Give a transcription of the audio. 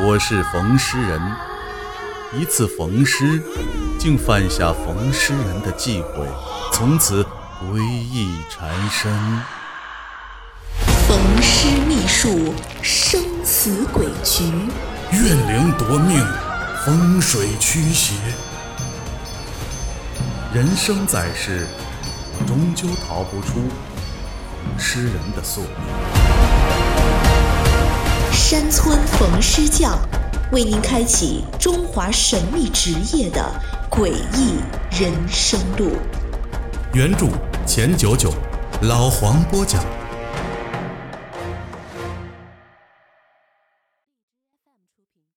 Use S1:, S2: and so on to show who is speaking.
S1: 我是逢诗人。一次逢诗，竟犯下逢诗人的忌讳，从此诡异缠身。
S2: 逢诗秘术，生死诡局，
S1: 怨灵夺命，风水驱邪。人生在世，终究逃不出逢诗人的宿命。
S2: 山村逢师匠，为您开启中华神秘职业的诡异人生路。
S1: 原著钱九九，老黄播讲。